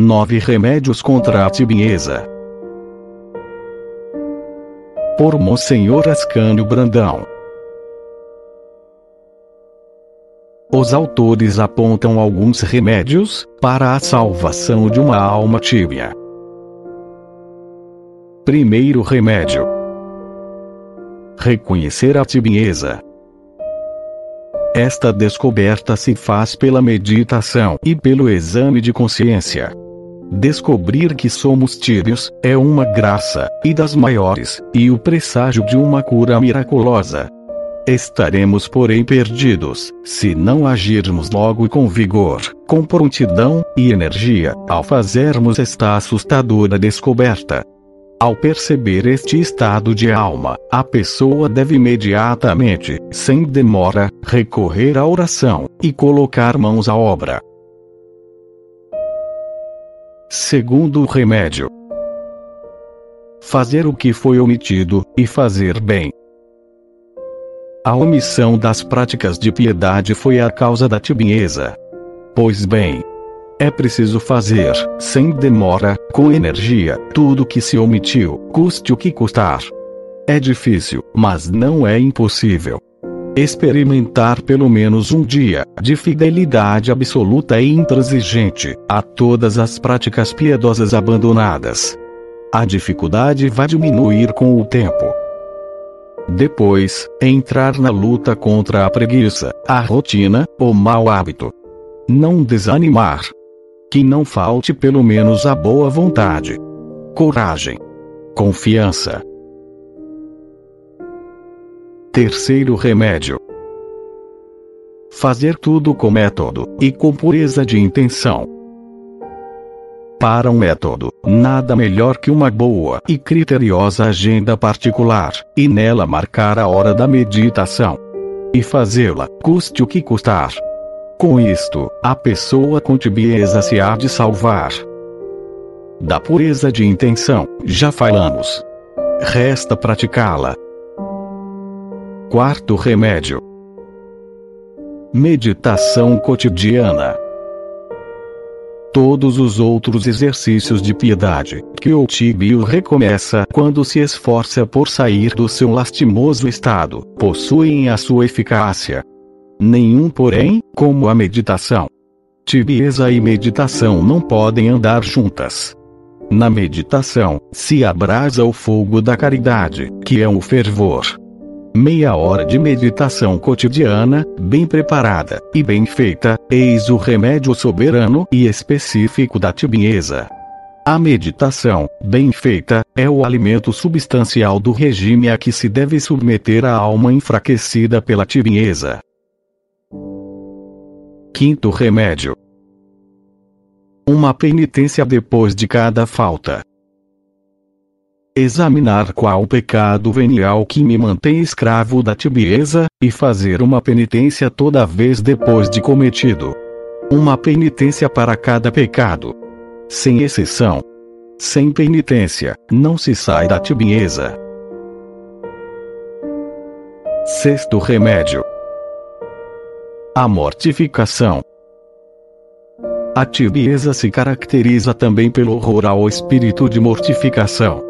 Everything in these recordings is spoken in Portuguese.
Nove remédios contra a tibieza. Por Monsenhor Ascânio Brandão. Os autores apontam alguns remédios para a salvação de uma alma tíbia. Primeiro remédio: reconhecer a tibieza. Esta descoberta se faz pela meditação e pelo exame de consciência. Descobrir que somos tíbios é uma graça, e das maiores, e o presságio de uma cura miraculosa. Estaremos, porém, perdidos, se não agirmos logo com vigor, com prontidão e energia, ao fazermos esta assustadora descoberta. Ao perceber este estado de alma, a pessoa deve imediatamente, sem demora, recorrer à oração e colocar mãos à obra. Segundo remédio: fazer o que foi omitido e fazer bem. A omissão das práticas de piedade foi a causa da tibieza. Pois bem, é preciso fazer, sem demora, com energia, tudo que se omitiu, custe o que custar. É difícil, mas não é impossível. Experimentar pelo menos um dia de fidelidade absoluta e intransigente a todas as práticas piedosas abandonadas. A dificuldade vai diminuir com o tempo. Depois, entrar na luta contra a preguiça, a rotina, o mau hábito. Não desanimar, que não falte pelo menos a boa vontade, coragem, confiança. Terceiro remédio: fazer tudo com método e com pureza de intenção. Para um método, nada melhor que uma boa e criteriosa agenda particular, e nela marcar a hora da meditação. E fazê-la, custe o que custar. Com isto, a pessoa com tibieza se há de salvar. Da pureza de intenção, já falamos. Resta praticá-la. Quarto remédio: meditação cotidiana. Todos os outros exercícios de piedade que o tibio recomeça quando se esforça por sair do seu lastimoso estado possuem a sua eficácia. Nenhum, porém, como a meditação. Tibieza e meditação não podem andar juntas. Na meditação, se abrasa o fogo da caridade, que é o fervor. Meia hora de meditação cotidiana, bem preparada e bem feita, eis o remédio soberano e específico da tibieza. A meditação, bem feita, é o alimento substancial do regime a que se deve submeter a alma enfraquecida pela tibieza. Quinto remédio: uma penitência depois de cada falta. Examinar qual pecado venial que me mantém escravo da tibieza, e fazer uma penitência toda vez depois de cometido. Uma penitência para cada pecado. Sem exceção. Sem penitência, não se sai da tibieza. Sexto remédio a mortificação. A tibieza se caracteriza também pelo horror ao espírito de mortificação.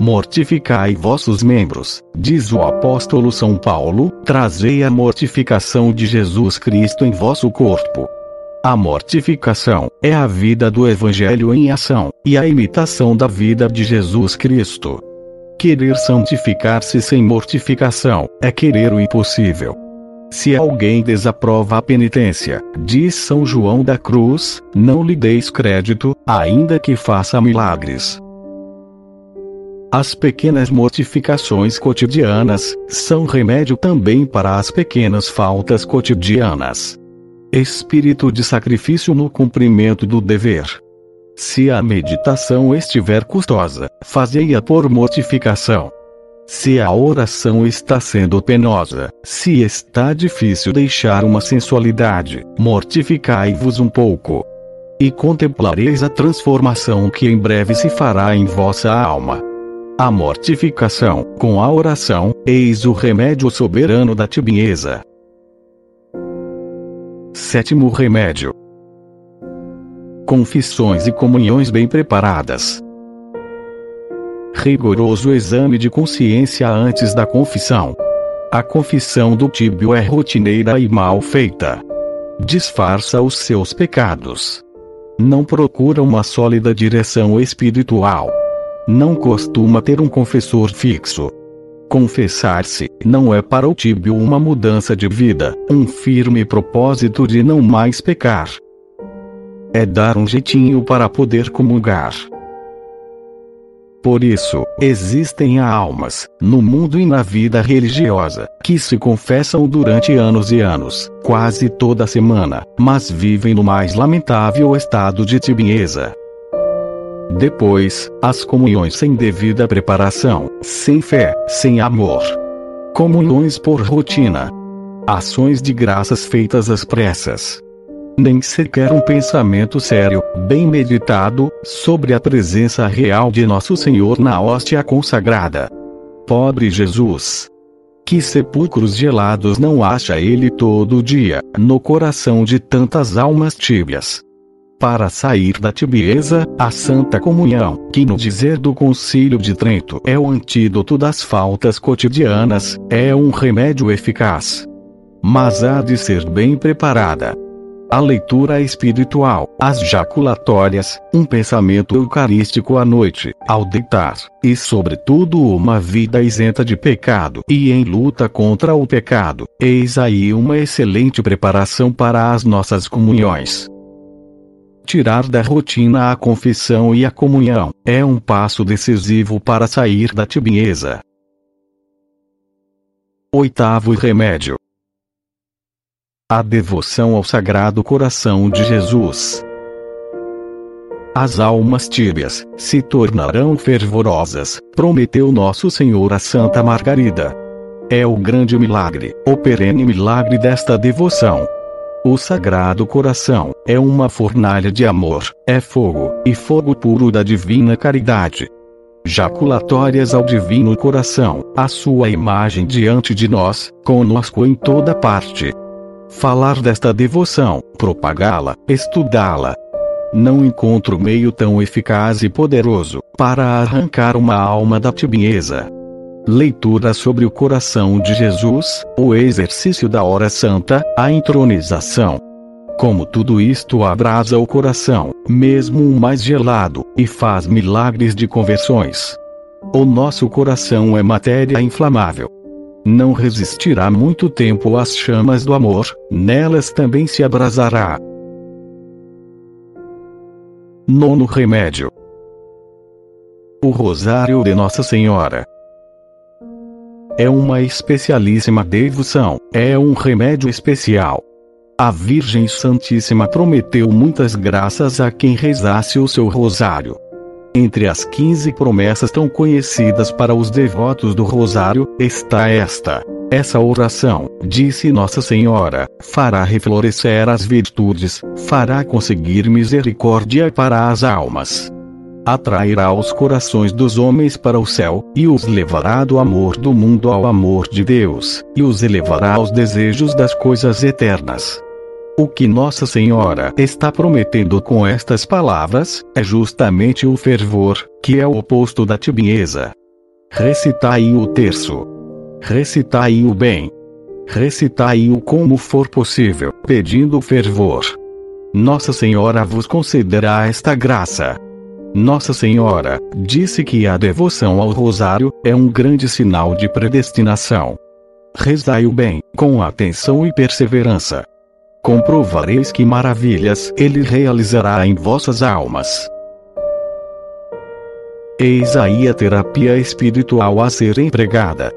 Mortificai vossos membros, diz o apóstolo São Paulo, trazei a mortificação de Jesus Cristo em vosso corpo. A mortificação é a vida do Evangelho em ação, e a imitação da vida de Jesus Cristo. Querer santificar-se sem mortificação é querer o impossível. Se alguém desaprova a penitência, diz São João da Cruz, não lhe deis crédito, ainda que faça milagres. As pequenas mortificações cotidianas são remédio também para as pequenas faltas cotidianas. Espírito de sacrifício no cumprimento do dever. Se a meditação estiver custosa, fazei-a por mortificação. Se a oração está sendo penosa, se está difícil deixar uma sensualidade, mortificai-vos um pouco. E contemplareis a transformação que em breve se fará em vossa alma. A mortificação, com a oração, eis o remédio soberano da tibieza. Sétimo remédio: Confissões e comunhões bem preparadas. Rigoroso exame de consciência antes da confissão. A confissão do tíbio é rotineira e mal feita. Disfarça os seus pecados. Não procura uma sólida direção espiritual. Não costuma ter um confessor fixo. Confessar-se não é para o tíbio uma mudança de vida, um firme propósito de não mais pecar. É dar um jeitinho para poder comungar. Por isso, existem almas, no mundo e na vida religiosa, que se confessam durante anos e anos, quase toda semana, mas vivem no mais lamentável estado de tibieza. Depois, as comunhões sem devida preparação, sem fé, sem amor. Comunhões por rotina. Ações de graças feitas às pressas. Nem sequer um pensamento sério, bem meditado, sobre a presença real de Nosso Senhor na hóstia consagrada. Pobre Jesus! Que sepulcros gelados não acha ele todo dia, no coração de tantas almas tíbias para sair da tibieza, a Santa Comunhão, que no dizer do Concílio de Trento é o antídoto das faltas cotidianas, é um remédio eficaz. Mas há de ser bem preparada. A leitura espiritual, as jaculatórias, um pensamento eucarístico à noite, ao deitar, e sobretudo uma vida isenta de pecado e em luta contra o pecado, eis aí uma excelente preparação para as nossas comunhões. Tirar da rotina a confissão e a comunhão é um passo decisivo para sair da tibieza. Oitavo remédio: a devoção ao Sagrado Coração de Jesus. As almas tíbias se tornarão fervorosas, prometeu Nosso Senhor a Santa Margarida. É o grande milagre, o perene milagre desta devoção. O Sagrado Coração é uma fornalha de amor, é fogo, e fogo puro da divina caridade. Jaculatórias ao Divino Coração, a sua imagem diante de nós, conosco em toda parte. Falar desta devoção, propagá-la, estudá-la. Não encontro meio tão eficaz e poderoso para arrancar uma alma da tibieza. Leitura sobre o coração de Jesus, o exercício da hora santa, a entronização. Como tudo isto abrasa o coração, mesmo o mais gelado, e faz milagres de conversões. O nosso coração é matéria inflamável. Não resistirá muito tempo às chamas do amor, nelas também se abrasará. Nono remédio: O Rosário de Nossa Senhora é uma especialíssima devoção, é um remédio especial. A Virgem Santíssima prometeu muitas graças a quem rezasse o seu rosário. Entre as 15 promessas tão conhecidas para os devotos do rosário, está esta. Essa oração, disse Nossa Senhora, fará reflorescer as virtudes, fará conseguir misericórdia para as almas atrairá os corações dos homens para o céu, e os levará do amor do mundo ao amor de Deus, e os elevará aos desejos das coisas eternas. O que Nossa Senhora está prometendo com estas palavras é justamente o fervor, que é o oposto da tibieza. Recitai o terço. Recitai o bem. Recitai-o como for possível, pedindo fervor. Nossa Senhora vos concederá esta graça. Nossa Senhora disse que a devoção ao Rosário é um grande sinal de predestinação. Rezai o bem, com atenção e perseverança. Comprovareis que maravilhas ele realizará em vossas almas. Eis aí a terapia espiritual a ser empregada.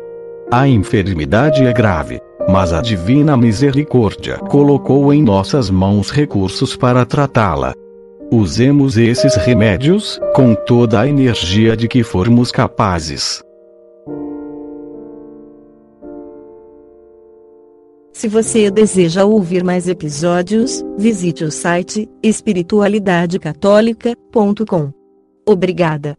A enfermidade é grave, mas a divina misericórdia colocou em nossas mãos recursos para tratá-la. Usemos esses remédios, com toda a energia de que formos capazes. Se você deseja ouvir mais episódios, visite o site espiritualidadecatólica.com. Obrigada.